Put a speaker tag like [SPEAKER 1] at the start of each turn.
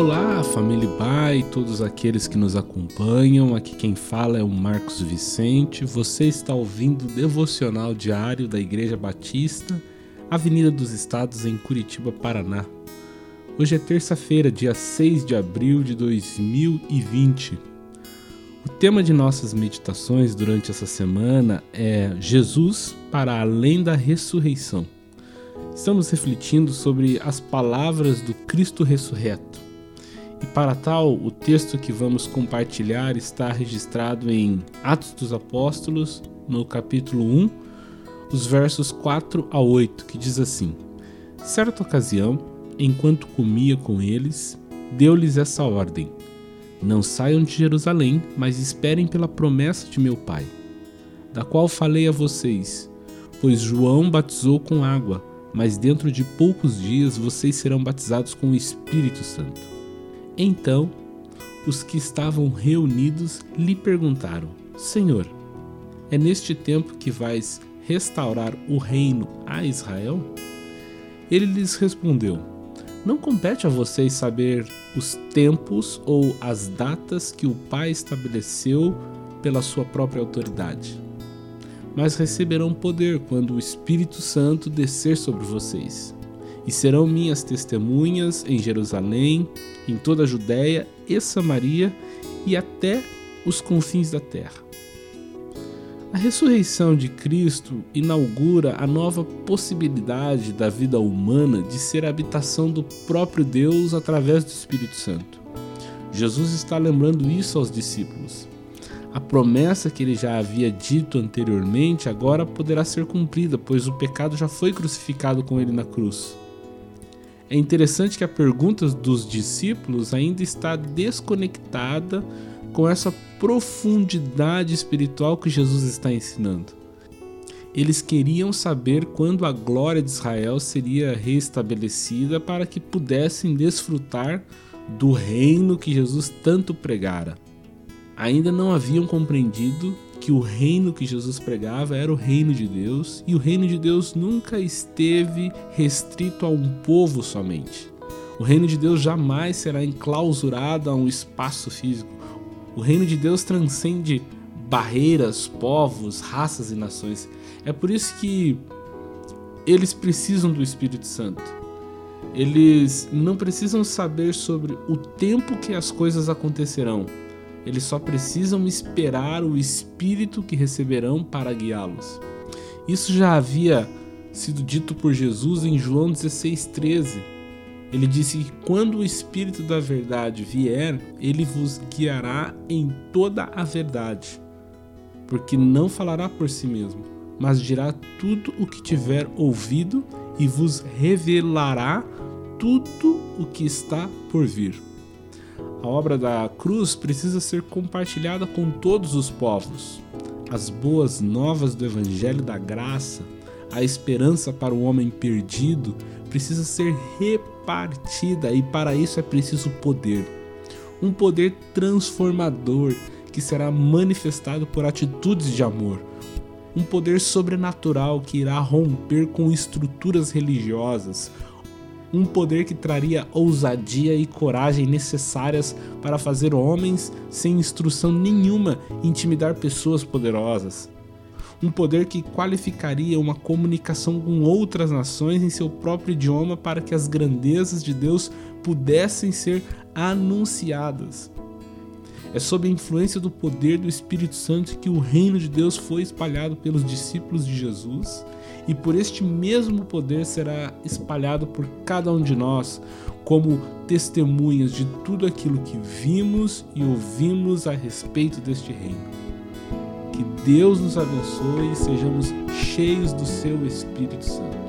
[SPEAKER 1] Olá, família e todos aqueles que nos acompanham. Aqui quem fala é o Marcos Vicente. Você está ouvindo o devocional diário da Igreja Batista, Avenida dos Estados, em Curitiba, Paraná. Hoje é terça-feira, dia 6 de abril de 2020. O tema de nossas meditações durante essa semana é Jesus para além da ressurreição. Estamos refletindo sobre as palavras do Cristo ressurreto. E para tal, o texto que vamos compartilhar está registrado em Atos dos Apóstolos, no capítulo 1, os versos 4 a 8, que diz assim: Certa ocasião, enquanto comia com eles, deu-lhes essa ordem: Não saiam de Jerusalém, mas esperem pela promessa de meu Pai, da qual falei a vocês, pois João batizou com água mas dentro de poucos dias vocês serão batizados com o Espírito Santo. Então, os que estavam reunidos lhe perguntaram: Senhor, é neste tempo que vais restaurar o reino a Israel? Ele lhes respondeu: Não compete a vocês saber os tempos ou as datas que o Pai estabeleceu pela sua própria autoridade mas receberão poder quando o Espírito Santo descer sobre vocês. E serão minhas testemunhas em Jerusalém, em toda a Judéia e Samaria e até os confins da terra. A ressurreição de Cristo inaugura a nova possibilidade da vida humana de ser habitação do próprio Deus através do Espírito Santo. Jesus está lembrando isso aos discípulos. A promessa que ele já havia dito anteriormente agora poderá ser cumprida, pois o pecado já foi crucificado com ele na cruz. É interessante que a pergunta dos discípulos ainda está desconectada com essa profundidade espiritual que Jesus está ensinando. Eles queriam saber quando a glória de Israel seria restabelecida para que pudessem desfrutar do reino que Jesus tanto pregara ainda não haviam compreendido que o reino que Jesus pregava era o reino de Deus e o reino de Deus nunca esteve restrito a um povo somente. O reino de Deus jamais será enclausurado a um espaço físico. O reino de Deus transcende barreiras, povos, raças e nações. É por isso que eles precisam do Espírito Santo. Eles não precisam saber sobre o tempo que as coisas acontecerão, eles só precisam esperar o Espírito que receberão para guiá-los. Isso já havia sido dito por Jesus em João 16,13. Ele disse que quando o Espírito da Verdade vier, ele vos guiará em toda a verdade, porque não falará por si mesmo, mas dirá tudo o que tiver ouvido e vos revelará tudo o que está por vir. A obra da cruz precisa ser compartilhada com todos os povos. As boas novas do Evangelho da Graça, a esperança para o homem perdido, precisa ser repartida e para isso é preciso poder. Um poder transformador que será manifestado por atitudes de amor. Um poder sobrenatural que irá romper com estruturas religiosas, um poder que traria ousadia e coragem necessárias para fazer homens sem instrução nenhuma intimidar pessoas poderosas. Um poder que qualificaria uma comunicação com outras nações em seu próprio idioma para que as grandezas de Deus pudessem ser anunciadas. É sob a influência do poder do Espírito Santo que o reino de Deus foi espalhado pelos discípulos de Jesus e por este mesmo poder será espalhado por cada um de nós, como testemunhas de tudo aquilo que vimos e ouvimos a respeito deste reino. Que Deus nos abençoe e sejamos cheios do seu Espírito Santo.